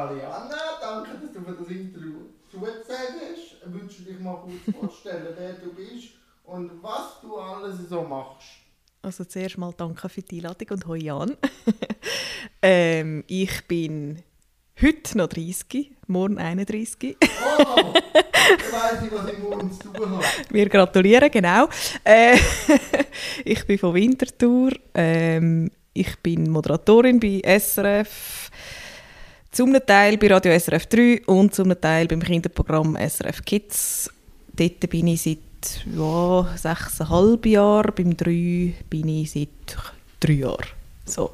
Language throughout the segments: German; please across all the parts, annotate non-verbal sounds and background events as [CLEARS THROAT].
Aliana, danke, dass du mir das Interview zugesagt hast. Ich wünsche dich mal kurz vorstellen, [LAUGHS] wer du bist und was du alles so machst. Also zuerst mal danke für die Einladung und hoi Jan. [LAUGHS] ähm, ich bin heute noch 30, morgen 31. Oh, [LAUGHS] ich weiss nicht, was ich morgen zu tun habe. Wir gratulieren, genau. Äh, ich bin von Winterthur. Ähm, ich bin Moderatorin bei SRF. Zum Teil bei Radio SRF 3 und zum Teil beim Kinderprogramm SRF Kids. Dort bin ich seit ja, sechseinhalb Jahren. Beim 3 bin ich seit drei Jahren. So.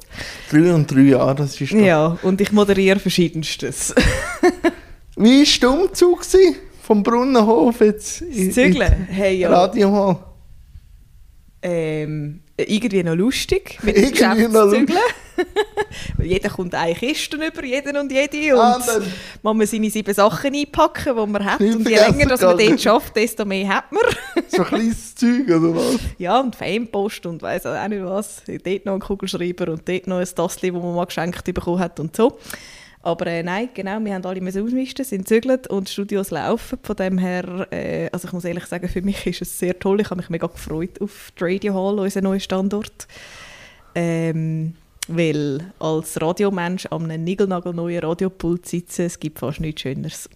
Drei und drei Jahre, das ist doch... Ja, und ich moderiere verschiedenstes. [LAUGHS] Wie war der Umzug vom Brunnenhof jetzt in, Zügeln? Hey, ja. Radio? Ähm, irgendwie noch lustig, mit Geschäft zu zügeln. Jeder kommt eine Kiste über, jeden und jede. Und ah, man muss seine sieben Sachen einpacken, die man hat. Und je länger dass man dort schafft, desto mehr hat man. [LAUGHS] so ein kleines Zeug, oder was? Ja, und Fanpost und weiss auch nicht was. Dort noch ein Kugelschreiber und dort noch ein Tassel, das man mal geschenkt bekommen hat und so. Aber äh, nein, genau, wir haben alle müssen ausmisten, sind zügelt und Studios laufen. Von dem her, äh, also ich muss ehrlich sagen, für mich ist es sehr toll. Ich habe mich mega gefreut auf die Radio Hall, unseren neuen Standort. Ähm, weil als Radiomensch an einem niegelnagelneuen Radiopult sitzen, es gibt fast nichts Schöneres.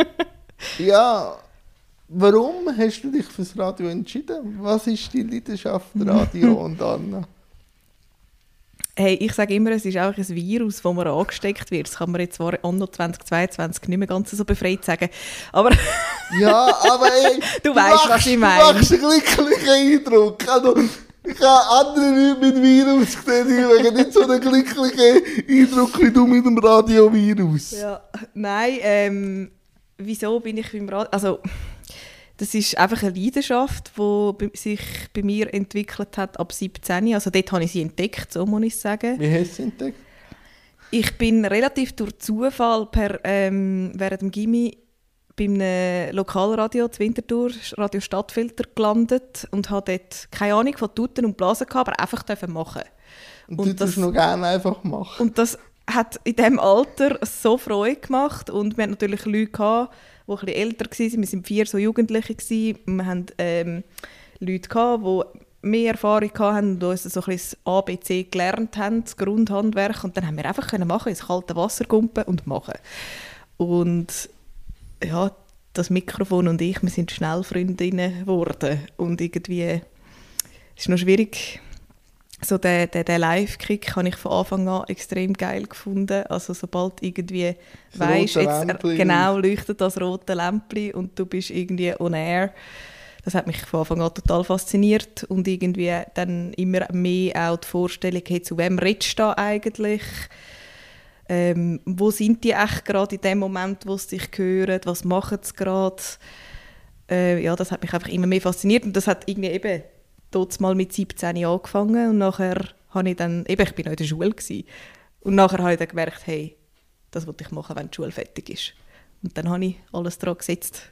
[LAUGHS] ja, warum hast du dich für das Radio entschieden? Was ist die Leidenschaft Radio [LAUGHS] und Anna? Hey, ich sage immer, es ist auch ein Virus, das man angesteckt wird. Das kann man jetzt zwar anno 2022 nicht mehr ganz so befreit sagen, aber... ja, aber ey, du, [LAUGHS] du weißt, was ich meine. Du machst einen glücklichen Eindruck. Also, ich habe andere Leute mit Virus gesehen, die haben nicht so einen glücklichen Eindruck wie du mit dem Radiovirus. Ja, nein, ähm, wieso bin ich beim Radio... Also, das ist einfach eine Leidenschaft, die sich bei mir entwickelt hat ab 17. Also dort habe ich sie entdeckt, so muss ich sagen. Wie hast du sie entdeckt? Ich bin relativ durch Zufall per, ähm, während dem Gimmi bei einem Lokalradio zu Winterthur, Radio Stadtfilter, gelandet und habe dort keine Ahnung von Tuten und Blasen gehabt, aber einfach machen. Und, und das noch gerne einfach machen. Und das hat in diesem Alter so Freude gemacht und wir hatten natürlich Leute gehabt, die etwas älter waren. Wir waren vier so Jugendliche. Gewesen. Wir hatten ähm, Leute, gehabt, die mehr Erfahrung hatten und uns so ein bisschen das ABC gelernt haben, das Grundhandwerk. Und dann haben wir einfach können machen, ins kalte Wasser kumpen und machen. Und ja, das Mikrofon und ich, wir sind schnell Freundinnen geworden. Und irgendwie, es ist noch schwierig, so den, den, den Live-Kick habe ich von Anfang an extrem geil gefunden. Also sobald irgendwie weißt, jetzt genau leuchtet das rote Lämpchen und du bist irgendwie on air. Das hat mich von Anfang an total fasziniert und irgendwie dann immer mehr auch die Vorstellung, hey, zu wem redest du da eigentlich? Ähm, wo sind die echt gerade in dem Moment, wo sie dich hören? Was machen sie gerade? Äh, ja, das hat mich einfach immer mehr fasziniert und das hat irgendwie eben dort mal mit 17 angefangen und nachher habe ich dann, eben, ich bin noch in der Schule gewesen, und nachher habe ich dann gemerkt, hey, das wollte ich machen, wenn die Schule fertig ist. Und dann habe ich alles daran gesetzt.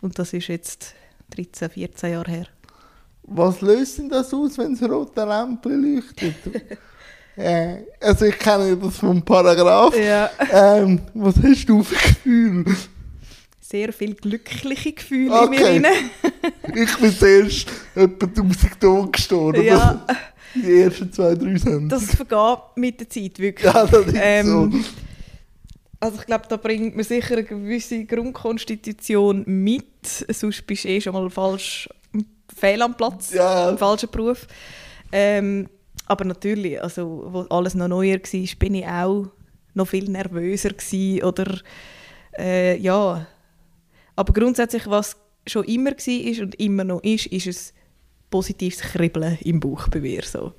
Und das ist jetzt 13, 14 Jahre her. Was löst denn das aus, wenn das rote Lämpchen leuchtet? [LAUGHS] äh, also ich kenne das vom Paragraph. Ja. Ähm, was hast du für Gefühl? sehr viel glückliche Gefühle okay. in mir rein. [LAUGHS] ich bin zuerst etwa 1000 Tage gestorben. Ja. Die ersten zwei, drei Sendungen. Das vergeht mit der Zeit, wirklich. Ja, das ist ähm, so. Also ich glaube, da bringt man sicher eine gewisse Grundkonstitution mit, sonst bist du eh schon mal falsch fehl am Platz, ja. im falschen Beruf. Ähm, aber natürlich, also wo alles noch neuer war, bin ich auch noch viel nervöser gewesen, oder äh, ja, aber grundsätzlich, was schon immer war und immer noch ist, ist ein positives Kribbeln im Bauch bei mir. So.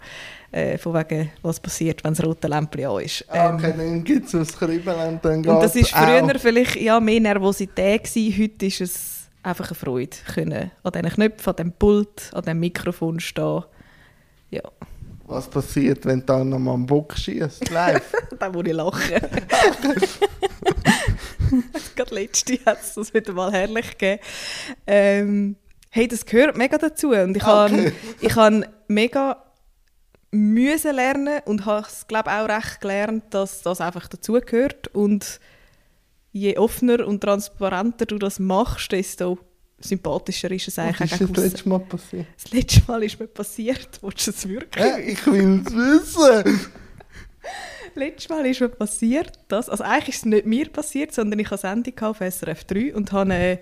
Äh, von wegen, was passiert, wenn das rote Lämpchen an ist. Ah, ähm, okay, dann gibt es ein Kribbeln und dann Und das war früher auch. vielleicht ja, mehr Nervosität gewesen. Heute ist es einfach eine Freude, können an diesen Knöpfen, an diesem Pult, an diesem Mikrofon stehen. Ja. Was passiert, wenn du dann noch mal am Bock schießt, live? [LAUGHS] dann muss ich lachen. [LAUGHS] Gerade letzte hat es das wieder mal herrlich gegeben. Ähm, hey, das gehört mega dazu. Und ich okay. habe mega müssen lernen und habe es glaube auch recht gelernt, dass das einfach dazugehört und je offener und transparenter du das machst, desto sympathischer ist es Was eigentlich. ist auch das letzte Mal passiert? das letzte Mal ist mir passiert, [LAUGHS] willst du es wirklich? Hä? Ich will es wissen. [LAUGHS] Letztes Mal ist mir passiert, dass, also eigentlich ist es nicht mir passiert, sondern ich hatte eine Sendung auf SRF 3 und hatte eine,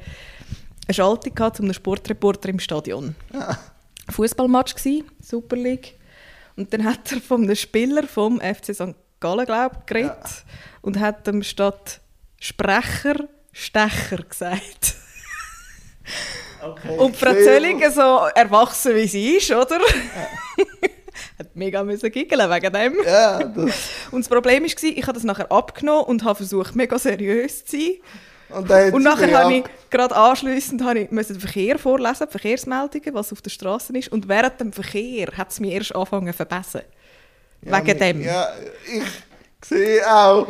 eine Schaltung gehabt zu einem Sportreporter im Stadion. Ja. Fußballmatch gsi, Super League. Und dann hat er von einem Spieler vom FC St. Gallen, glaube ich, geredet und hat ihm statt Sprecher Stecher [LAUGHS] gesagt. Okay, Und Frau Zölling so erwachsen wie sie ist, oder? hat mega müssen giggeln wegen dem. Ja, das. Und das Problem war, ich habe das nachher abgenommen und habe versucht, mega seriös zu sein. Und, Und nachher habe ich gerade anschliessend habe ich den Verkehr vorlesen, die Verkehrsmeldungen, was auf der Straße ist. Und während dem Verkehr hat es mich erst angefangen zu verbessern. Ja, Wegen dem. Ja, ich sehe auch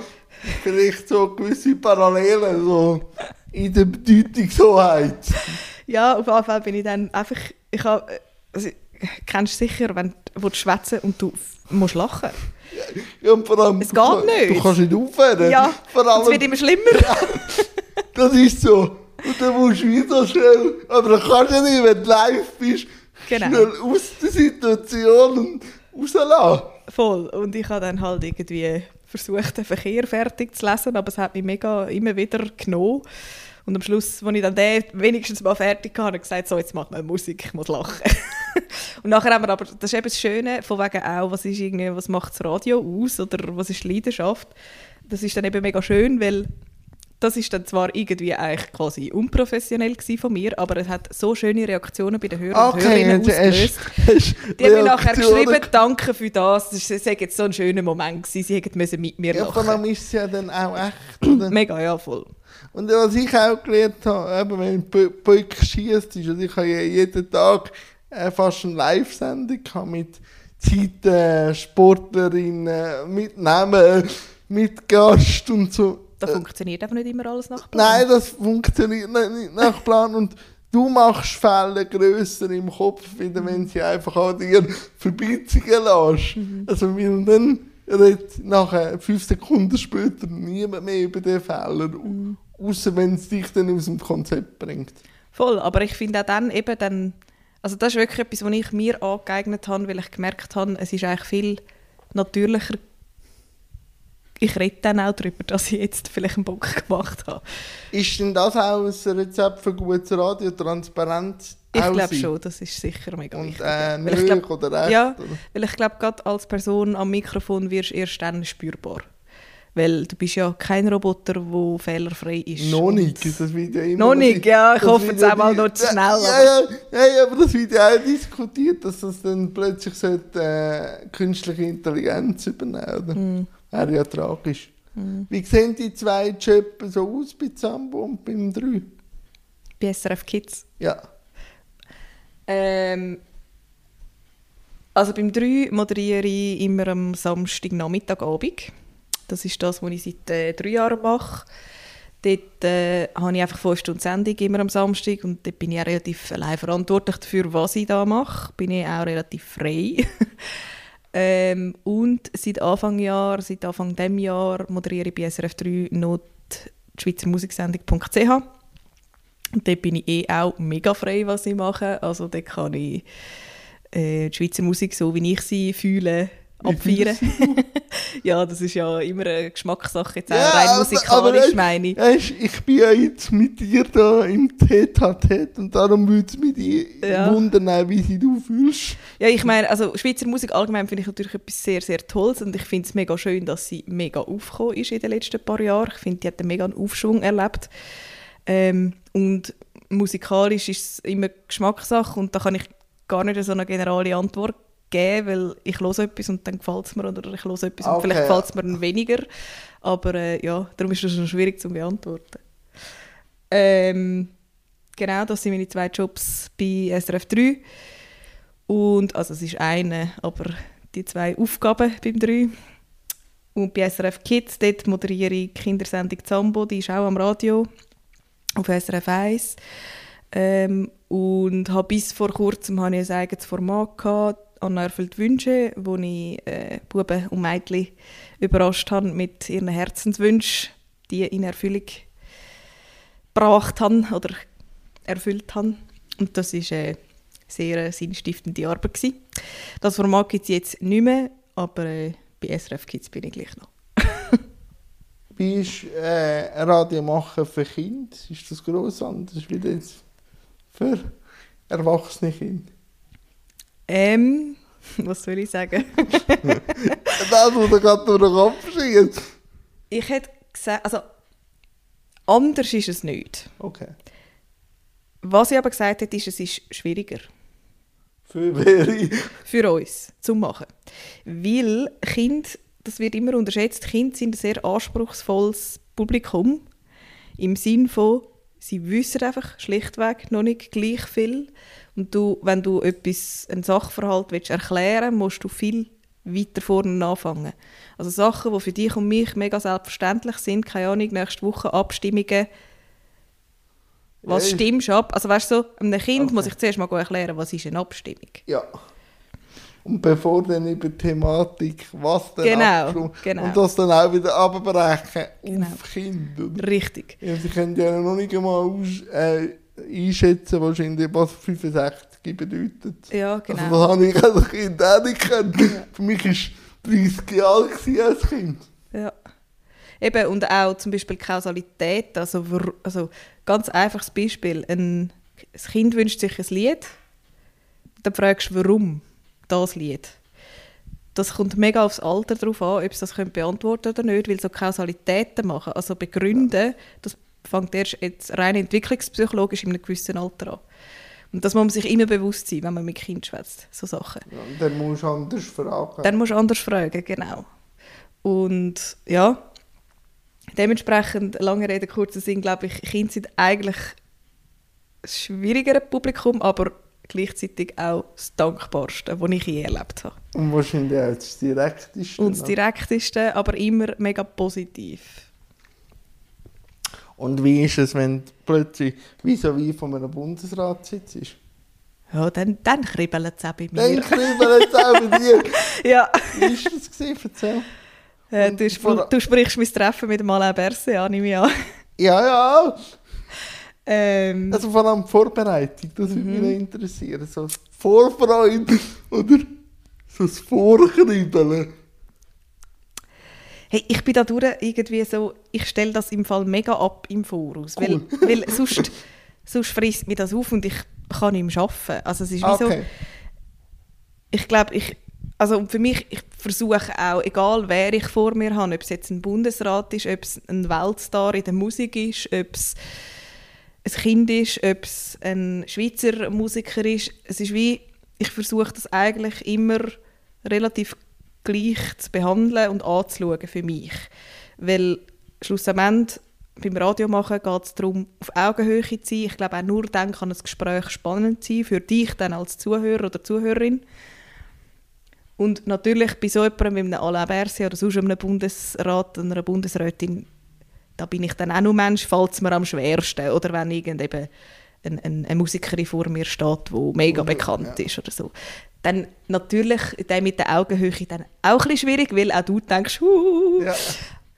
vielleicht so gewisse Parallelen so in der Bedeutungshoheit. Ja, auf jeden Fall bin ich dann einfach, ich habe, also, kennst du sicher, wenn du schwätzen und du musst lachen. Ja, und vor allem, Es du geht kann- nicht. Du kannst nicht aufhören. Ja, es wird immer schlimmer. [LAUGHS] das ist so. Und dann musst du wieder schnell, aber dann kannst du nicht, wenn du live bist, Genau. schnell aus der Situation rauslassen. Voll. Und ich habe dann halt irgendwie versucht, den Verkehr fertig zu lesen, aber es hat mich mega immer wieder genommen. Und am Schluss, als ich dann den wenigstens mal fertig hatte, habe ich gesagt, so, jetzt macht man Musik, ich muss lachen. [LAUGHS] und nachher haben wir aber, das ist eben das Schöne, von wegen auch, was, ist irgendwie, was macht das Radio aus oder was ist die Leidenschaft. Das ist dann eben mega schön, weil das ist dann zwar irgendwie eigentlich quasi unprofessionell von mir, aber es hat so schöne Reaktionen bei den Hörern und Hörerinnen ausgelöst. [LAUGHS] hast Die haben mir nachher geschrieben, danke für das. Es war jetzt so ein schöner Moment. Gewesen. Sie hätten müssen mit mir Ja, lachen allem ist es ja dann auch echt. [CLEARS THROAT] Oder? Mega, ja, voll. Und was ich auch gelernt habe, eben, wenn ein Böck schießt, ist, also ich habe ja jeden Tag äh, fast eine Live-Sendung mit Zeiten, Sportlerinnen, mit Namen, mit Gast und so. Da Äh, funktioniert einfach nicht immer alles nach Plan. Nein, das funktioniert nicht, nach Plan. Und du machst Fälle grösser im Kopf, wieder wenn sie einfach an dir vorbeiziehen lässt. Also, weil dann redet nachher, fünf Sekunden später, niemand mehr über den Fehler. Außer wenn es dich dann aus dem Konzept bringt. Voll, aber ich finde auch dann eben dann, also das ist wirklich etwas, was ich mir angeeignet habe, weil ich gemerkt habe, es ist eigentlich viel natürlicher. Ich rede dann auch darüber, dass ich jetzt vielleicht einen Bock gemacht habe. Ist denn das auch ein Rezept für gutes Radio, Transparenz? Ich glaube schon, das ist sicher mega Und wichtig. äh, Weil ich glaub- oder recht? ja, Oder? Weil ich glaube, gerade als Person am Mikrofon wirst du erst dann spürbar. Weil du bist ja kein Roboter, der fehlerfrei ist. Noch nicht, das ja immer Noch nicht, ja, ich hoffe jetzt ja auch mal die- noch zu schnell, Ja, ja, ja, ja, aber das wird ja auch diskutiert, dass das dann plötzlich sollte, äh, künstliche Intelligenz übernehmen oder? Wäre ja tragisch. Wie sehen die zwei Jobs so aus bei Zambo und beim 3? Bei SRF Kids. Ja. Ähm, also beim 3 moderiere ich immer am Samstagnachmittagabend. Das ist das, was ich seit äh, drei Jahren mache. Dort äh, habe ich einfach fünf Stunden Sendung immer am Samstag und dort bin ich auch relativ allein verantwortlich dafür, was ich da mache. Bin ich auch relativ frei. [LAUGHS] ähm, und seit Anfang Jahr, seit Anfang dem Jahr moderiere ich bei SRF 3 noch die Schweizer. Und dort bin ich eh auch mega frei, was ich mache. Also dort kann ich äh, die Schweizer Musik, so wie ich sie fühle, abfeiern. [LAUGHS] ja, das ist ja immer eine Geschmackssache, jetzt auch Ja, rein aber- musikalisch aber weißt- meine ich. Weisst, ich bin ja jetzt mit dir da im Tete-a-Tete und darum würde es mich Ja. wundern, wie sie du fühlst. Ja, ich meine, also Schweizer Musik allgemein finde ich natürlich etwas sehr, sehr Tolles und ich finde es mega schön, dass sie mega aufgekommen ist in den letzten paar Jahren. Ich finde, die hat einen mega Aufschwung erlebt. Ähm, und musikalisch ist es immer Geschmackssache und da kann ich gar nicht so eine generelle Antwort geben, weil ich höre etwas und dann gefällt es mir oder ich höre etwas und Okay. vielleicht gefällt es mir dann weniger. Aber äh, ja, darum ist das schon schwierig zu beantworten. Ähm, genau, das sind meine zwei Jobs bei SRF 3. Und, also es ist eine, aber die zwei Aufgaben beim 3. Und bei SRF Kids, dort moderiere ich die Kindersendung Zambo, die ist auch am Radio, auf SRF 1. Ähm, und habe bis vor kurzem habe ich ein eigenes Format gehabt, Anna erfüllt Wünsche, wo ich äh, Buben und Mädchen überrascht habe mit ihren Herzenswünschen, die in Erfüllung gebracht haben oder erfüllt haben. Und das ist eine sehr sinnstiftende Arbeit. Gewesen. Das Format gibt es jetzt nicht mehr, aber äh, bei SRF Kids bin ich gleich noch. [LAUGHS] Wie ist äh, Radio machen für Kinder? Ist das gross anders das für erwachsene Kinder? Ähm, [LAUGHS] was soll ich sagen? [LAUGHS] das, was du gerade durch den Kopf schießt. Ich hätte gesagt, also anders ist es nicht. Okay. Was ich aber gesagt habe, ist, es ist schwieriger. Für wer? Für uns, zum Machen. Weil Kinder, das wird immer unterschätzt, Kinder sind ein sehr anspruchsvolles Publikum. Im Sinn von, sie wissen einfach schlichtweg noch nicht gleich viel. Und du, wenn du etwas, einen Sachverhalt willst erklären musst du viel weiter vorne anfangen. Also Sachen, die für dich und mich mega selbstverständlich sind, keine Ahnung, nächste Woche Abstimmungen, was Ja, stimmst du ab? Also weißt du, so, einem Kind Okay. muss ich zuerst mal erklären, was ist eine Abstimmung. Ja. Und [LAUGHS] bevor dann über die Thematik, was dann Genau, genau. Und das dann auch wieder abbrechen Genau. auf Kinder. Richtig. Ja, sie können ja noch nicht einmal aus, äh, einschätzen, wahrscheinlich, was 65 bedeutet. Ja, genau. Also das habe ich als Kind auch nicht gekannt. Für mich war 30 Jahre als Kind. Ja. Eben, und auch zum Beispiel Kausalität, also, also ganz einfaches Beispiel, ein, das Kind wünscht sich ein Lied, dann fragst du, warum das Lied. Das kommt mega aufs Alter drauf an, ob sie das können beantworten oder nicht, weil so Kausalitäten machen, also begründen, das fängt erst jetzt rein entwicklungspsychologisch in einem gewissen Alter an. Und das muss man sich immer bewusst sein, wenn man mit Kind schwätzt, so Sachen. Ja, dann musst du anders fragen. Dann musst du anders fragen, genau. Und ja, dementsprechend, lange Rede, kurzer Sinn, glaube ich, Kinder sind eigentlich ein schwierigeres Publikum, aber gleichzeitig auch das Dankbarste, das ich je erlebt habe. und wahrscheinlich auch das Direkteste. Und das noch. Direkteste, aber immer mega positiv. Und wie ist es, wenn du plötzlich wie so wie von einem Bundesrat sitzt? Ja, dann, dann kribbelt es auch bei Dann mir. kribbelt es auch bei dir. [LAUGHS] ja. Wie war das? Gewesen? Erzähl. Äh, du, du sprichst mein Treffen mit dem Alain Berset an, nehme ich an. Ja, ja. Ähm, Also vor allem Vorbereitung, das würde Mhm. mich interessieren. So das Vorfreude oder so das Vorkribbeln. Hey, ich bin da durch irgendwie so, ich stelle das im Fall mega ab im Voraus, Cool. weil, [LAUGHS] weil sonst, sonst frisst mir das auf und ich kann nicht mehr arbeiten. Also es ist wie so, Okay. ich glaube, ich, also für mich, ich versuche auch, egal wer ich vor mir habe, ob es jetzt ein Bundesrat ist, ob es ein Weltstar in der Musik ist, ob es ein Kind ist, ob es ein Schweizer Musiker ist, es ist wie, ich versuche das eigentlich immer relativ gleich zu behandeln und anzuschauen für mich. Weil schlussendlich beim Radio machen geht es darum, auf Augenhöhe zu sein. Ich glaube, auch nur dann kann ein Gespräch spannend sein, für dich dann als Zuhörer oder Zuhörerin. Und natürlich bei so jemandem wie einem Alain Berset oder sonst einem Bundesrat oder einer Bundesrätin, da bin ich dann auch nur Mensch, fällt es mir am schwersten. Oder wenn irgend eben ein, ein, eine Musikerin vor mir steht, die mega Oder- bekannt ja. ist oder so. Dann natürlich der mit der Augenhöhe dann auch ein bisschen schwierig, weil auch du denkst, «Huhuhu». Ja.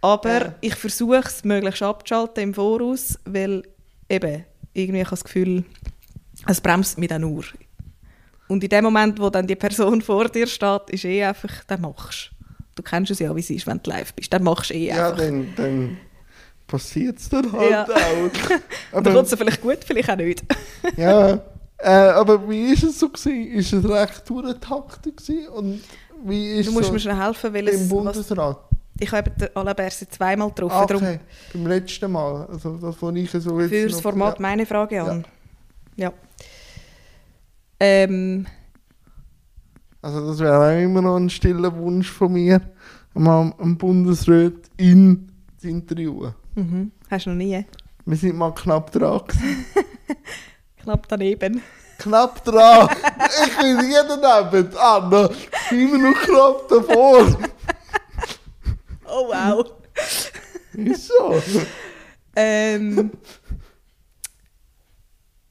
Aber Ja. ich versuche es möglichst abzuschalten im Voraus, weil eben irgendwie ich habe das Gefühl, es bremst mich dann nur. Und in dem Moment, wo dann die Person [LAUGHS] vor dir steht, ist eh einfach, dann machst du. Du kennst es ja, wie es ist, wenn du live bist. Dann machst du eh Ja, einfach. dann, dann passiert es dann halt Ja. auch. Und [LAUGHS] dann Aber, kommt es vielleicht gut, vielleicht auch nicht. [LAUGHS] ja, äh, aber wie ist es so gewesen? Ist es recht durchgetaktet? Und wie ist Du musst so mir schnell helfen, weil im es, was, Bundesrat? ich habe eben den Alain Berset zweimal getroffen. Ah, darum okay, beim letzten Mal. Also das, was ich so jetzt für das Format ja. meine Frage an. Ja. Ähm, Also das wäre auch immer noch ein stiller Wunsch von mir, mal einen Bundesrat in zu interviewen. Mhm. Hast du noch nie? Wir sind mal knapp dran. [LAUGHS] Knapp daneben. knapp dran! ich bin jeden Abend, Anna, immer noch knapp davor. Oh wow. Wieso? ähm,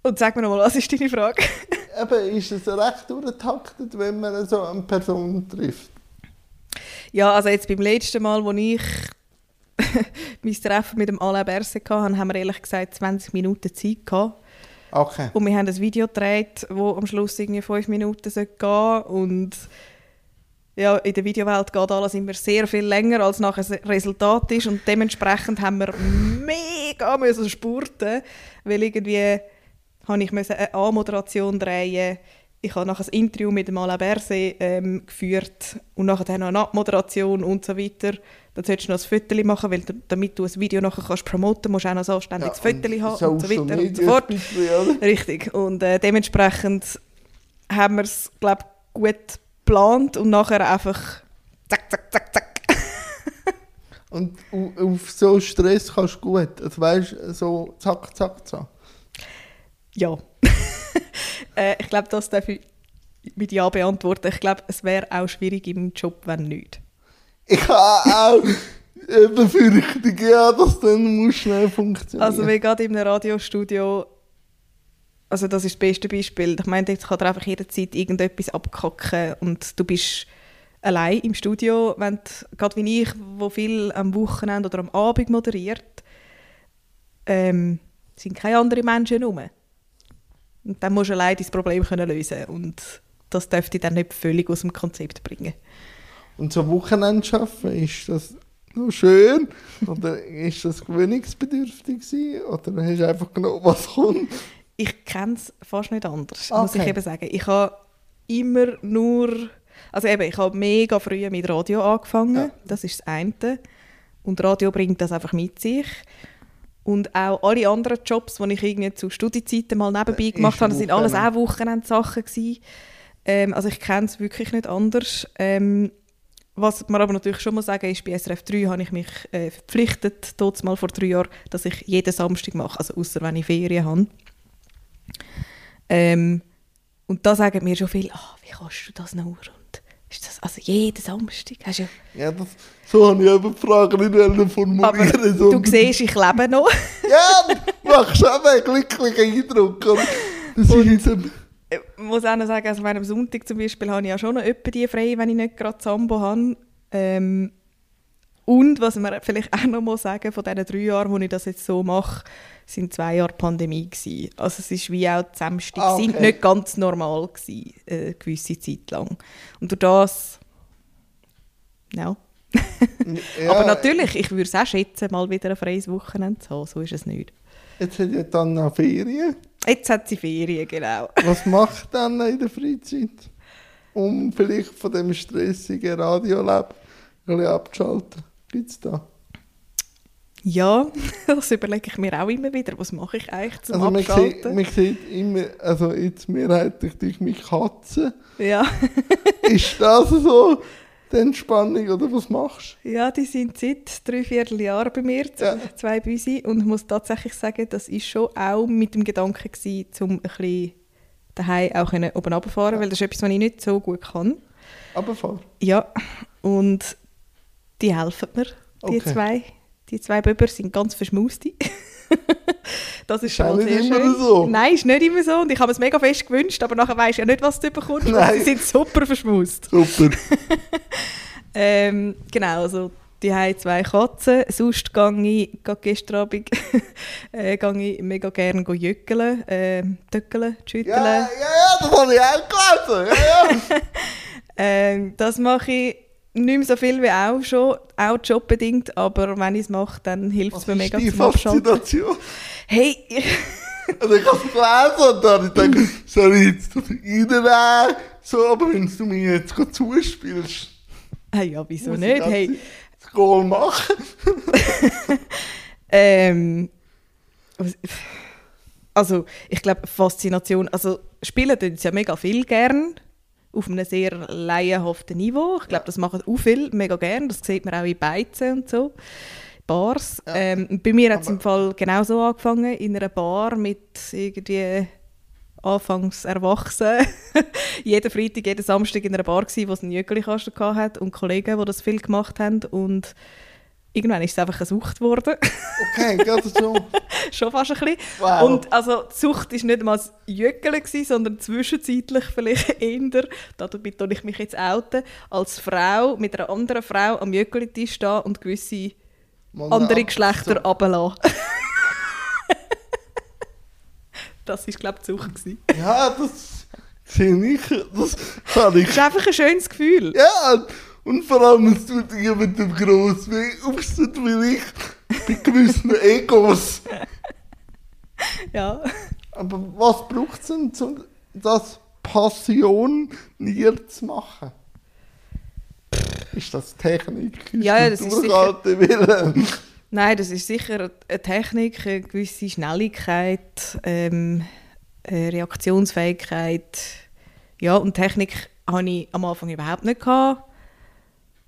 und sag mir nochmal, was ist deine Frage? eben, ist es recht durchgetaktet, wenn man so eine Person trifft? Ja, also jetzt beim letzten Mal, wo ich [LAUGHS] mein Treffen mit dem Alain Berset hatte, haben wir ehrlich gesagt 20 Minuten Zeit gehabt. Okay. Und wir haben ein Video gedreht, das am Schluss irgendwie 5 Minuten gehen sollte. Und ja, in der Videowelt geht alles immer sehr viel länger, als nachher das Resultat ist. Und dementsprechend haben wir mega müssen spurten, weil irgendwie habe ich eine A-Moderation drehen ich habe nachher ein Interview mit dem Alain Berset ähm, geführt und nachher noch eine Abmoderation und so weiter. Dann solltest du noch ein Foto machen, weil du, damit du ein Video nachher kannst promoten musst, du auch noch so anständig ja, Foto haben und so weiter und so fort. Richtig. Und äh, dementsprechend haben wir es, glaube gut geplant und nachher einfach zack, zack, zack, zack. [LAUGHS] und auf so Stress kannst du gut, also weißt so zack, zack, zack. Ja. [LAUGHS] äh, ich glaube, das darf ich mit Ja beantworten. Ich glaube, es wäre auch schwierig im Job, wenn nicht. Ich habe auch Befürchtung, ja, dass dann muss schnell funktionieren. Also wie gerade in einem Radiostudio, also das ist das beste Beispiel. Ich meine, jetzt kann dir einfach jederzeit irgendetwas abkacken und du bist allein im Studio, wenn du, gerade wie ich, wo viel am Wochenende oder am Abend moderiert, ähm, sind keine anderen Menschen herum. Und dann musst du allein dein Problem können lösen und das dürfte dann nicht völlig aus dem Konzept bringen. Und so Wochenende arbeiten, ist das noch schön? Oder ist das gewöhnungsbedürftig gewesen? Oder hast du einfach genommen, was kommt? Ich kenne es fast nicht anders, okay. muss ich eben sagen. Ich habe immer nur, also eben, ich habe mega früh mit Radio angefangen, ja. das ist das eine. Und Radio bringt das einfach mit sich. Und auch alle anderen Jobs, die ich irgendwie zu Studiezeiten mal nebenbei gemacht habe, das sind alles auch Wochenendsachen gewesen. Ähm, also ich kenne es wirklich nicht anders. Ähm, was man aber natürlich schon mal sagen ist, bei SRF 3 habe ich mich äh, verpflichtet, dort mal vor drei Jahren, dass ich jeden Samstag mache, also außer wenn ich Ferien habe. Ähm, und da sagen mir schon viele, ah, wie kannst du das nur? Ist das also jeden Samstag? Hast du ja, das, so habe ich eben die Frage nicht formulieren Aber du siehst, ich lebe noch. ja, du machst schon einen glücklichen Eindruck. Das und ist ich muss auch noch sagen, also am Sonntag zum Beispiel habe ich ja schon noch öppe die frei, wenn ich nicht gerade Sambo habe. Ähm, und was man vielleicht auch noch mal sagen von diesen drei Jahren, wo ich das jetzt so mache, sind zwei Jahre Pandemie gewesen. Also es ist wie auch die Samstag ah, okay. sind nicht ganz normal gewesen, äh, eine gewisse Zeit lang. Und durch das, ja. ja. [LAUGHS] Aber natürlich, ich würde es auch schätzen, mal wieder ein freies Wochenende zu haben. So ist es nicht. Jetzt hat ja dann noch Ferien. Jetzt hat sie Ferien, genau. [LAUGHS] Was macht dann in der Freizeit, um vielleicht von dem stressigen Radioleben ein bisschen abzuschalten? Gibt es da? Ja, [LAUGHS] das überlege ich mir auch immer wieder. Was mache ich eigentlich zum also Abschalten? Man sieht, man sieht immer, also jetzt mehrheitlich durch meine Katzen. Ja. ist das so [LAUGHS] die Entspannung oder was machst du? Ja, die sind seit drei Vierteljahren bei mir, ja. zwei Büsi. Und ich muss tatsächlich sagen, das war schon auch mit dem Gedanken gewesen, um ein bisschen daheim auch oben runterfahren, ja. weil das ist etwas, was ich nicht so gut kann. Runterfahren? Ja, und die helfen mir, die okay. zwei. Die zwei Böber sind ganz verschmuste. [LAUGHS] das ist schon sehr schön. Immer so. Nein, ist nicht immer so. Und ich habe es mega fest gewünscht, aber nachher weisst du ja nicht, was du bekommst. Nein. Sie sind super verschmust. Super. [LAUGHS] ähm, genau, also die haben zwei Katzen. Sonst gehe ich, gerade gestern Abend, [LAUGHS] äh, gehe ich mega gerne jückeln, äh, töckeln, schütteln. Ja, ja, ja, das habe ich auch gelesen. Ja, ja. [LAUGHS] ähm, das mache ich nicht mehr so viel wie auch schon, auch jobbedingt, aber wenn ich es mache, dann hilft es mir mega zum Abschalten. Hey, [LAUGHS] also ich habe es gelesen und dann habe ich gedacht, soll ich jetzt reinnehmen? So, aber wenn du mir jetzt gerade zuspielst. Ah ja, wieso nicht? Hey. Das Goal machen. [LAUGHS] ähm, also ich glaube Faszination, also spielen tun sie ja mega viel gern auf einem sehr laienhaften Niveau. Ich glaube, das machen auch viele mega gerne. Das sieht man auch in Beizen und so. Bars. Ja. Ähm, bei mir hat es im Fall genau so angefangen, in einer Bar mit irgendwie anfangs erwachsen. [LAUGHS] jeden Freitag, jeden Samstag in einer Bar gsi, wo es einen Jöckelikasten hat und Kollegen, die das viel gemacht haben und irgendwann ist es einfach eine Sucht geworden. Okay, gerade so. [LAUGHS] Schon fast ein bisschen. Wow. Und also die Sucht war nicht einmal das Jöckeln, sondern zwischenzeitlich vielleicht [LAUGHS] eher, dabei tue ich mich jetzt outen, als Frau mit einer anderen Frau am Jöckeltisch stehen und gewisse Mal andere Geschlechter so. runterlassen. [LAUGHS] das war, glaube ich, die Sucht. gewesen. Ja, das ich. Das ich. Das ist einfach ein schönes Gefühl. Ja, und vor allem, es tut dir mit dem grossen Weg aufstehen, wie ich bei gewissen Egos. Ja. Aber was braucht es denn, um das Passion nie zu machen? Ist das Technik? Ist Ja, ja, das ist Durchhalten Willen? Nein, das ist sicher eine Technik, eine gewisse Schnelligkeit, ähm, eine Reaktionsfähigkeit. Ja, und Technik hatte ich am Anfang überhaupt nicht. Gehabt.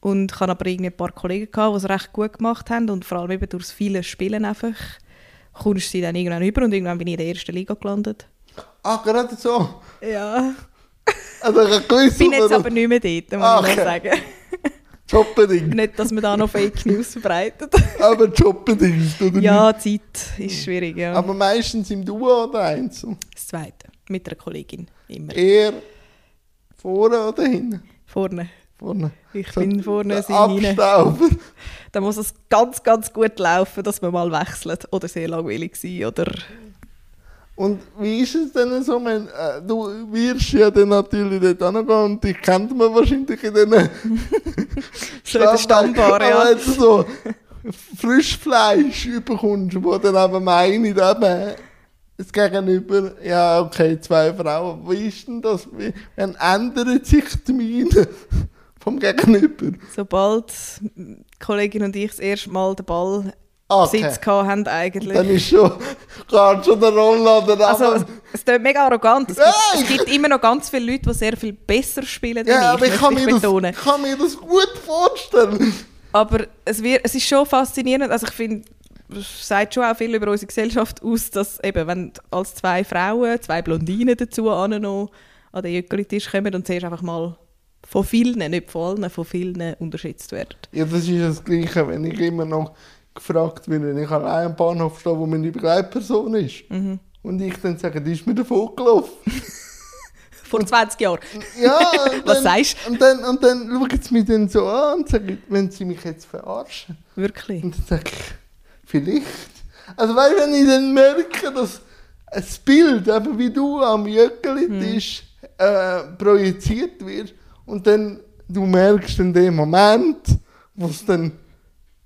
Und ich hatte aber irgendwie ein paar Kollegen, gehabt, die es recht gut gemacht haben. Und vor allem eben durch das viele Spielen einfach kommst du dann irgendwann über und irgendwann bin ich in der ersten Liga gelandet. Ah, gerade so. Ja. Also ich habe Ich bin jetzt aber nicht mehr dort, muss Ah, ich noch sagen. Jobbedingt. Nicht, dass man da noch Fake News verbreitet. Aber jobbedingt, oder ja, Zeit ist schwierig, ja. Aber meistens im Duo oder Einzel? Das Zweite, mit einer Kollegin, immer. Eher vorne oder hinten? Vorne. Vorne. Ich So bin vorne. Abstauber. Da muss es ganz, ganz gut laufen, dass man mal wechselt. Oder sehr langweilig sein. Oder Und wie ist es denn so, wenn, äh, du wirst ja dann natürlich dort hingehen und dich kennt man wahrscheinlich in diesen [LAUGHS] so in der Stammbar, Aber ja. wenn du so Frischfleisch überkommst, wo dann eben meine, eben das Gegenüber, ja okay, zwei Frauen, wie ist denn das? Wie, wenn ändert sich die Mine vom Gegenüber? Sobald die Kollegin und ich das erste Mal den Ball Besitz Okay. gehabt haben, eigentlich. Dann ist schon, geht schon der Rollladen also, es klingt mega arrogant. Es gibt, es gibt immer noch ganz viele Leute, die sehr viel besser spielen als Ja, aber ich, ich kann, ich betonen. das, kann mir das gut vorstellen. Aber es, wird, es ist schon faszinierend. Also ich finde, es sagt schon auch viel über unsere Gesellschaft aus, dass eben, wenn als zwei Frauen, zwei Blondinen dazu an noch an den Jöckeltisch kommen und zuerst einfach mal von vielen, nicht von allen, von vielen unterschätzt werden. Ja, das ist das Gleiche, wenn ich immer noch gefragt werde, wenn ich allein am Bahnhof stehe, wo meine Begleitperson ist. Mhm. Und ich dann sage, die ist mir davon gelaufen. [LAUGHS] Vor 20 Jahren. Ja, [LAUGHS] und Was dann, sagst Und dann, und dann schauen sie mich dann so an und sagen, wenn sie mich jetzt verarschen. Wirklich. Und dann sage ich, vielleicht. Also weil wenn ich dann merke, dass ein Bild, eben wie du am Jöckeli-Tisch äh, projiziert wird und dann du merkst in dem Moment, wo es dann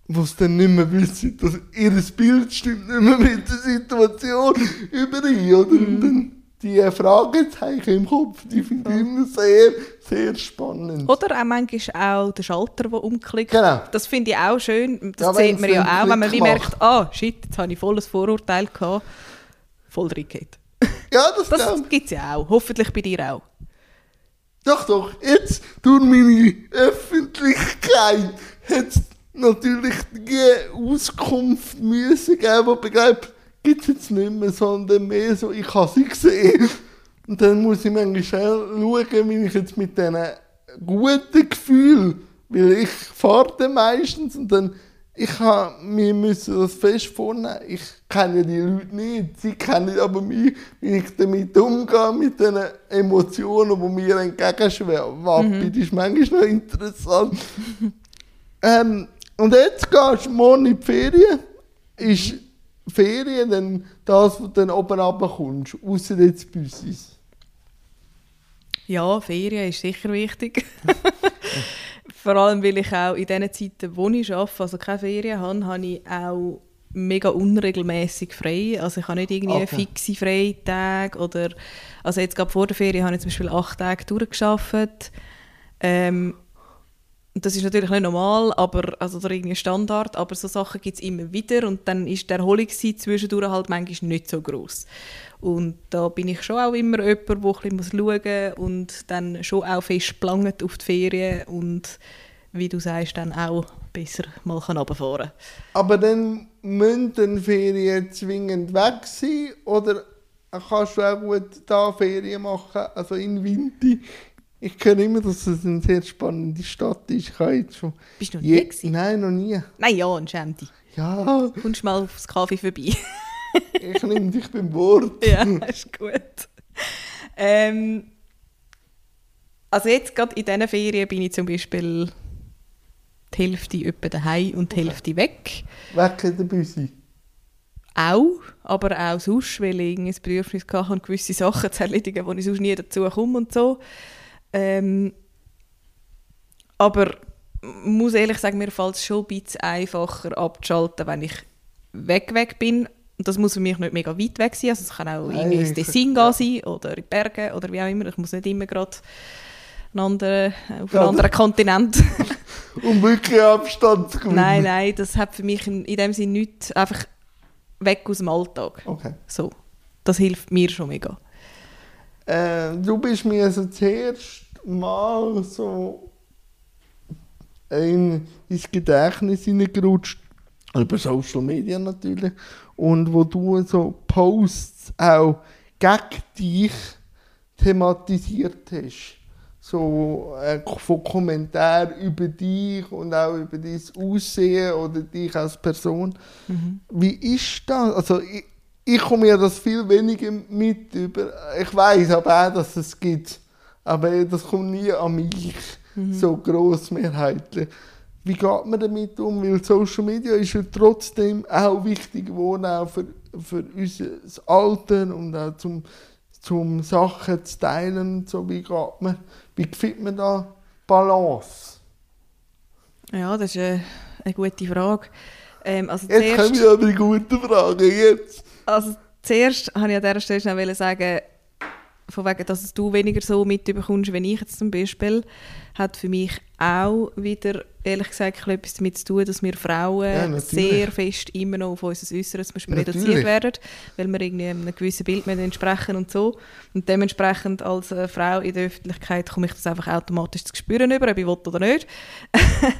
wo es dann nicht mehr wissen, dass ihr Bild stimmt nicht mehr mit der Situation überein, oder? Und dann die Fragezeichen im Kopf, die finde ich immer sehr, sehr spannend. Oder auch manchmal auch der Schalter, der umklickt. Genau. Das finde ich auch schön. Das Ja, sieht man ja auch, wenn man Klick wie merkt, ah, shit, jetzt habe ich volles Vorurteil gehabt. Voll reingeht. Ja, das, Das gibt es ja auch. Hoffentlich bei dir auch. Doch, doch, jetzt durch meine Öffentlichkeit hat es natürlich die Auskunft müssen geben, die begreift, gibt es jetzt nicht mehr, sondern mehr so, ich habe sie gesehen. Und dann muss ich manchmal schauen, wie ich jetzt mit diesen guten Gefühlen, weil ich fahre meistens und dann, ich habe mir müssen das fest vornehmen, ich kenne die Leute nicht, sie kennen aber mich, wie ich damit umgehe, mit den Emotionen, die mir entgegenschwappen. Das ist manchmal noch interessant. [LAUGHS] ähm, und jetzt gehst du morgen in die Ferien, ist Ferien dann das, was du dann oben runterkommst, ausser jetzt Büssis. Ja, Ferien ist sicher wichtig. [LAUGHS] Vor allem, weil ich auch in den Zeiten, wo ich arbeite, also keine Ferien habe, habe ich auch mega unregelmäßig frei. Also ich habe nicht irgendwie Okay. fixe Freitage oder also jetzt gerade vor der Ferien habe ich zum Beispiel acht Tage durchgearbeitet. Ähm, das ist natürlich nicht normal, aber, also oder irgendwie Standard, aber so Sachen gibt es immer wieder und dann ist die Erholungszeit zwischendurch halt manchmal nicht so groß. Und da bin ich schon auch immer jemand, der ein bisschen schauen muss und dann schon auch fest planget auf die Ferien und wie du sagst, dann auch besser mal kann runterfahren Aber dann müssen Ferien zwingend weg sein oder kannst du auch gut da Ferien machen, also in Winter Ich höre immer, dass es eine sehr spannende Stadt ist. Ich habe jetzt schon Bist du noch nie gewesen? Nein, noch nie. Nein, ja, ein Schämti. Ja, Kommst du mal aufs Kaffee vorbei? Ich nehme dich beim Wort. ja, ist gut. Ähm, also jetzt gerade in diesen Ferien bin ich zum Beispiel die Hälfte etwa daheim und die Hälfte weg. Weg in der Büsi. Auch, aber auch sonst, weil ich das Bedürfnis hatte, gewisse Sachen zu erledigen, wo ich sonst nie dazu komme und so. Ähm, aber ich muss ehrlich sagen, mir fällt es schon ein bisschen einfacher abzuschalten, wenn ich weg, weg bin. Und das muss für mich nicht mega weit weg sein. Also es kann auch irgendwie ins Tessin verstehe. gehen sein oder in die Berge oder wie auch immer. Ich muss nicht immer gerade einen anderen, auf Ja, einen anderen Kontinent. [LAUGHS] Um wirklich Abstand zu gewinnen. nein, nein, das hat für mich in, in dem Sinne nichts. Einfach weg aus dem Alltag. Okay. So. Das hilft mir schon mega. Äh, du bist mir also zuerst mal so in, ins Gedächtnis hineingerutscht, über Social Media natürlich, und wo du so Posts auch gegen dich thematisiert hast. So äh, von Kommentaren über dich und auch über dein Aussehen oder dich als Person. Wie ist das? Also ich, ich komme ja das viel weniger mit über. Ich weiß aber auch, dass es gibt. Aber das kommt nie an mich, so grossmehrheitlich. Wie geht man damit um? Weil Social Media ist ja trotzdem auch wichtig geworden, auch für, für unser Alter und auch zum, zum Sachen zu teilen. So, wie geht man, wie findet man da Balance? Ja, das ist eine, eine gute Frage. Ähm, also, Jetzt kommen zuerst, wir aber die guten Fragen. Jetzt. also zuerst wollte ich an dieser Stelle schnell sagen, von wegen, dass du weniger so mitbekommst, wenn ich jetzt zum Beispiel, hat für mich auch wieder, ehrlich gesagt, etwas damit zu tun, dass wir Ja, Frauen natürlich. sehr fest immer noch auf unser Äußeres zum Beispiel Natürlich. reduziert werden, weil wir irgendwie einem gewissen Bild entsprechen und so. Und dementsprechend als äh, Frau in der Öffentlichkeit komme ich das einfach automatisch zu spüren über, ob ich will oder nicht.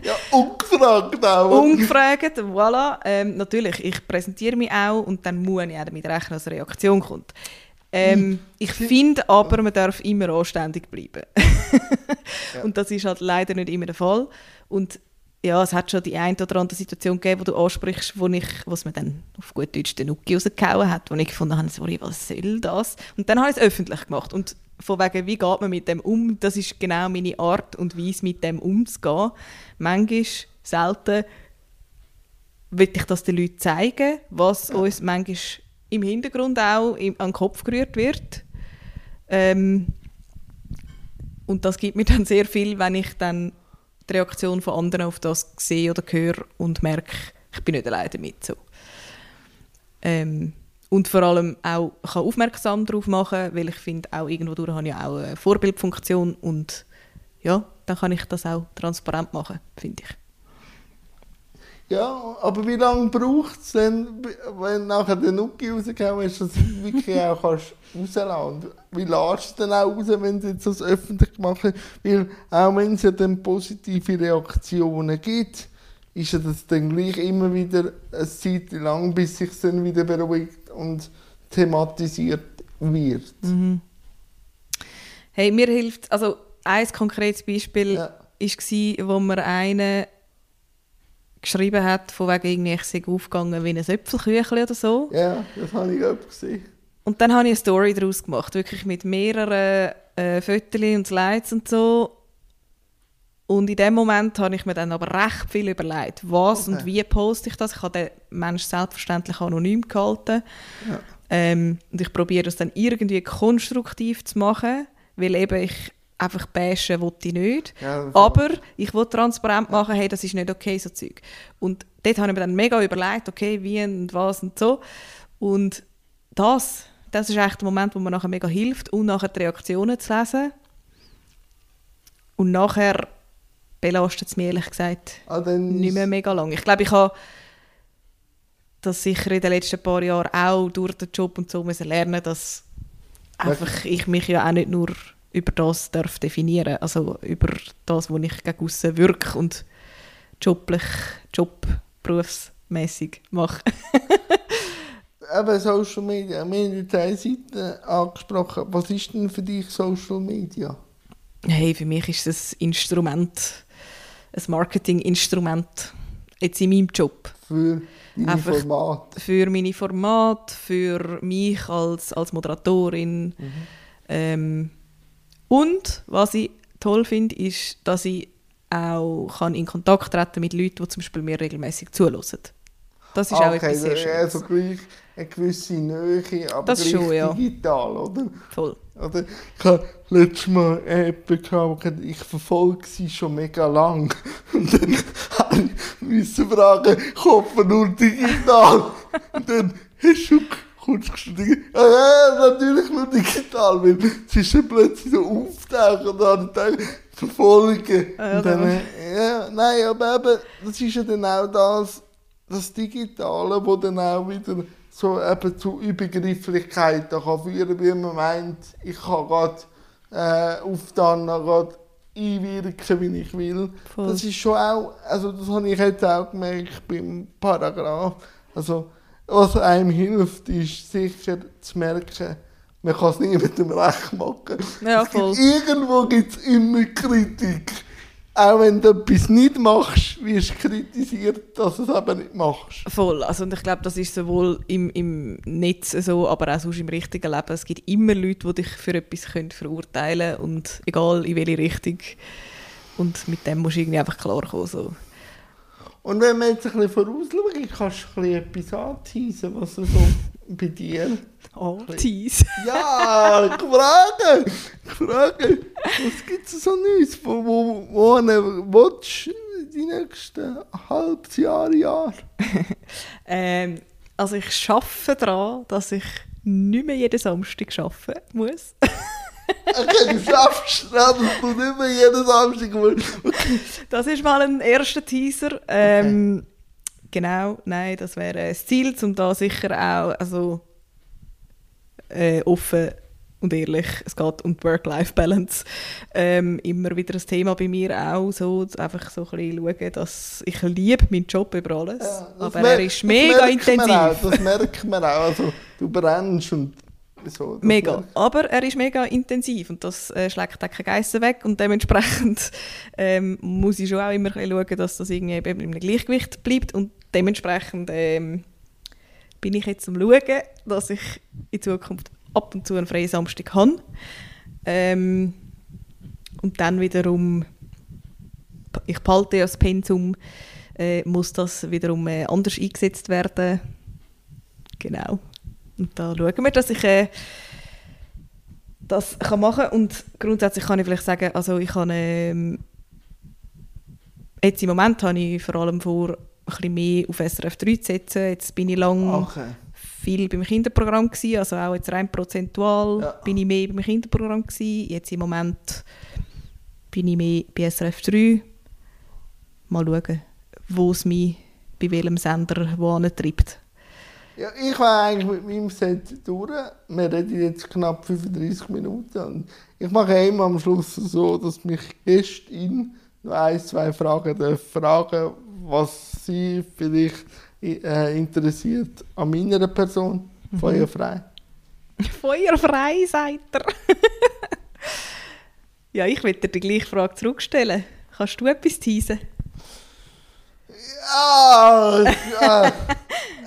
Ja, ungefragt auch. Ungefragt, voilà. Ähm, natürlich, ich präsentiere mich auch und dann muss ich auch damit rechnen, dass eine Reaktion kommt. Ähm, ich finde aber, man darf immer anständig bleiben. [LAUGHS] Und das ist halt leider nicht immer der Fall. Und ja, es hat schon die eine oder andere Situation gegeben, wo du ansprichst, wo ich, was mir dann auf gut Deutsch den Nuki rausgehauen hat, wo ich gefunden habe, sorry, was soll das? Und dann habe ich es öffentlich gemacht. Und von wegen, wie geht man mit dem um, das ist genau meine Art und Weise, mit dem umzugehen. Manchmal, selten, will ich das den Leuten zeigen, was uns manchmal im Hintergrund auch im, an den Kopf gerührt wird. Ähm, und das gibt mir [LAUGHS] dann sehr viel, wenn ich dann die Reaktion von anderen auf das sehe oder höre und merke, ich bin nicht allein damit. So. Ähm, und vor allem auch kann aufmerksam darauf machen, weil ich finde, auch irgendwo durch habe ich auch eine Vorbildfunktion und ja, dann kann ich das auch transparent machen, finde ich. Ja, aber wie lange braucht es denn, wenn nachher der Nuki rausgehauen ist, dass du wirklich [LAUGHS] auch kannst rauslassen kannst? Wie lässt du es denn auch raus, wenn du jetzt das öffentlich machst? Weil auch wenn es ja dann positive Reaktionen gibt, ist ja das dann gleich immer wieder eine Zeit lang, bis sich dann wieder beruhigt und thematisiert wird. Mhm. Hey, mir hilft, also ein konkretes Beispiel Ja. war, wo mir einer geschrieben hat, von wegen irgendwie, ich sei aufgegangen wie ein Äpfelküchli oder so. Ja, das habe ich auch gesehen. Und dann habe ich eine Story daraus gemacht, wirklich mit mehreren äh, Fotos und Slides und so. Und in dem Moment habe ich mir dann aber recht viel überlegt, was Okay. und wie poste ich das. Ich habe den Menschen selbstverständlich anonym gehalten. Ja. Ähm, und ich probiere das dann irgendwie konstruktiv zu machen, weil eben ich einfach bashen wollte ich nicht. Ja, Aber ich will transparent machen, hey, das ist nicht okay, so Zeug. Und dort habe ich mir dann mega überlegt, okay, wie und was und so. Und das, das ist echt der Moment, wo mir nachher mega hilft, und nachher die Reaktionen zu lesen. Und nachher belastet es mich ehrlich gesagt Ah, nicht mehr mega lang. Ich glaube, ich habe das sicher in den letzten paar Jahren auch durch den Job und so müssen lernen, dass einfach ich mich ja auch nicht nur über das darf definieren, also über das, wo ich gegen aussen wirke und joblich, Job, berufsmäßig mache. [LAUGHS] Eben Social Media. Wir haben jetzt eine Seite angesprochen. Was ist denn für dich Social Media? Hey, für mich ist das ein Instrument, ein Marketinginstrument, jetzt in meinem Job. Für deine Formate. Für meine Formate, für mich als, als Moderatorin. Ähm, und was ich toll finde, ist, dass ich auch kann in Kontakt treten mit Leuten, die zum Beispiel mir regelmäßig zuhören. Das ist Ah, auch etwas sehr okay, Schönes. also gleich eine gewisse Nähe, aber Das gleich schon, ja. digital, oder? Voll. Oder ich habe letztes Mal jemanden gehabt, ich verfolge sie schon mega lang. Und dann habe ich fragen, kommt man nur digital? Und dann hast du kurz geschrieben, ja, ja, natürlich nur digital, weil es ist dann plötzlich so auftauchen und dann gedacht, verfolgen. Ah, ja, und dann, da- äh, ja, nein, aber eben, das ist ja dann auch das, das Digitale, wo dann auch wieder so eben zu Übergrifflichkeiten kann führen, wie man meint, ich kann gerade äh, auf dann gerade einwirken, wie ich will. Voll. Das ist schon auch, also das habe ich jetzt auch gemerkt beim Paragraph. Also was einem hilft, ist sicher zu merken, man kann es niemandem recht machen. Ja, gibt-. Irgendwo gibt es immer Kritik. Auch wenn du etwas nicht machst, wirst du kritisiert, dass du es eben nicht machst. Voll. Also, und ich glaube, das ist sowohl im, im Netz so, aber auch sonst im richtigen Leben. Es gibt immer Leute, die dich für etwas können verurteilen können. Und egal in welche Richtung. Und mit dem musst du irgendwie einfach klarkommen. So. Und wenn wir jetzt ein bisschen vorausschauen, kannst du ein bisschen etwas anteasen, was du so bei dir... Oh, Tease. [LAUGHS] Ja, ich frage, was gibt es so Neues, wo, wo, wo du willst, die nächsten halbes Jahr, Jahr? [LAUGHS] Ähm, also, ich arbeite daran, dass ich nicht mehr jeden Samstag arbeiten muss. [LAUGHS] Okay, es, dass du nicht mehr jeden Samstag. Okay. Das ist mal ein erster Teaser. Ähm, Genau, nein, das wäre das Ziel, um da sicher auch also, äh, offen und ehrlich, es geht um die Work-Life-Balance. Ähm, immer wieder ein Thema bei mir auch, so, einfach so ein bisschen schauen, dass ich liebe meinen Job über alles, Ja, aber er ist mega intensiv. Auch, das merkt man auch. Also, du brennst und so. Mega. Aber er ist mega intensiv und das äh, schlägt auch keine Geissen weg und dementsprechend [LAUGHS] ähm, muss ich schon auch immer schauen, dass das irgendwie eben im Gleichgewicht bleibt und dementsprechend ähm, bin ich jetzt am schauen, dass ich in Zukunft ab und zu einen freien Samstag habe. Ähm, und dann wiederum, ich behalte ja das Pensum, äh, muss das wiederum äh, anders eingesetzt werden. Genau. Und da schauen wir, dass ich äh, das kann machen und grundsätzlich kann ich vielleicht sagen, also ich habe ähm, jetzt im Moment habe ich vor allem vor, ein bisschen mehr auf SRF 3 zu setzen. Jetzt bin ich lang Okay. viel beim Kinderprogramm gewesen, also auch jetzt rein prozentual Ja. bin ich mehr beim Kinderprogramm gewesen. Jetzt im Moment bin ich mehr bei SRF 3. Mal schauen, wo es mich bei welchem Sender wo treibt. Ja, ich war eigentlich mit meinem Set durch. Wir reden jetzt knapp 35 Minuten. Und ich mache immer am Schluss so, dass mich Gästin noch ein, zwei Fragen dürfen fragen, was sie vielleicht äh, interessiert an meiner Person. Feuerfrei. [LAUGHS] Feuerfrei, sagt er. [LAUGHS] ja, ich will dir die gleiche Frage zurückstellen. Kannst du etwas teasen? Ja, ja.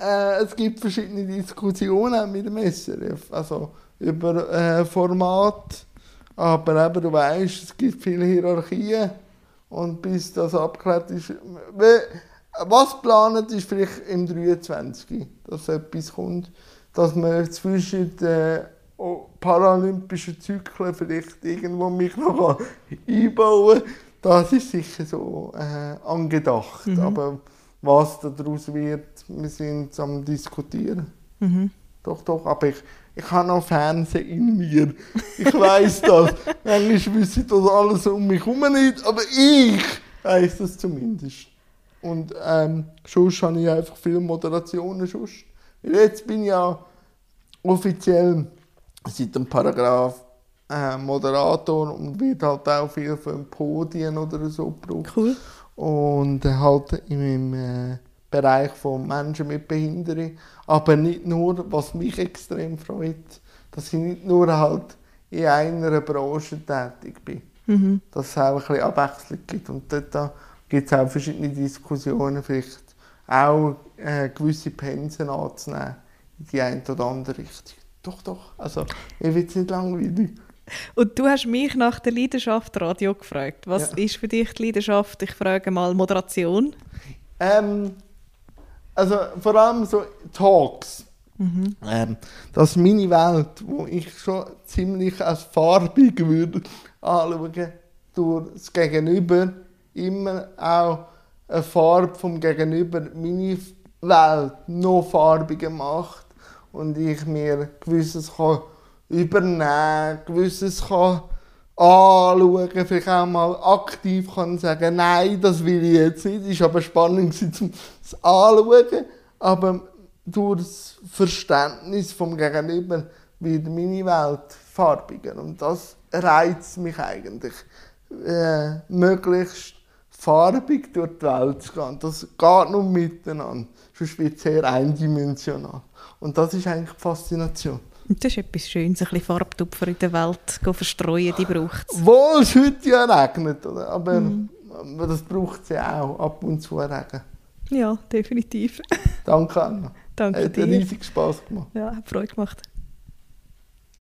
[LAUGHS] äh, es gibt verschiedene Diskussionen mit dem SRF, also über äh, Format, aber eben, du weißt, es gibt viele Hierarchien und bis das abgeklärt ist, was geplant ist vielleicht im 23, dass etwas kommt, dass man zwischen den oh, paralympischen Zyklen vielleicht irgendwo mich noch einbauen kann. Das ist sicher so äh, angedacht, Mhm. aber was daraus wird, wir sind am diskutieren. Mhm. Doch, doch, aber ich, ich habe noch Fernsehen in mir. Ich weiß das. [LAUGHS] Manchmal wissen das alles um mich herum nicht, aber ich weiß das zumindest. Und ähm, sonst habe ich einfach viele Moderationen. Sonst. Jetzt bin ich ja offiziell seit dem Paragraph äh, Moderator und wird halt auch viel für Podien oder so gebraucht. Cool. Und halt im äh, Bereich von Menschen mit Behinderung. Aber nicht nur, was mich extrem freut, dass ich nicht nur halt in einer Branche tätig bin. Mhm. dass es auch ein bisschen Abwechslung gibt. Und dort gibt es auch verschiedene Diskussionen, vielleicht auch äh, gewisse Pensen anzunehmen in die eine oder andere Richtung. Doch, doch, also mir wird es nicht langweilig. Und du hast mich nach der Leidenschaft Radio gefragt. Was Ja. ist für dich die Leidenschaft? Ich frage mal Moderation. Ähm, also vor allem so Talks. Ähm, das ist meine Welt, wo ich schon ziemlich als farbig würde anschauen, durch das Gegenüber immer auch eine Farbe vom Gegenüber meine Welt noch farbiger macht und ich mir gewisses kann übernehmen, gewisses kann anschauen, vielleicht auch mal aktiv kann sagen, nein, das will ich jetzt nicht. Es war aber spannend zum es anschauen, aber durch das Verständnis vom Gegenüber wird meine Welt farbiger und das reizt mich eigentlich, äh, möglichst farbig durch die Welt zu gehen. Das geht nur miteinander, sonst wird es sehr eindimensional. Und das ist eigentlich die Faszination. Das ist etwas Schönes, ein bisschen Farbtupfer in der Welt go verstreuen, die braucht es. Obwohl es heute ja regnet, oder? Aber, aber das braucht es ja auch, ab und zu Regen. Ja, definitiv. Danke, Anna. Danke Hat dir. riesig Spass gemacht. Ja, hat Freude gemacht.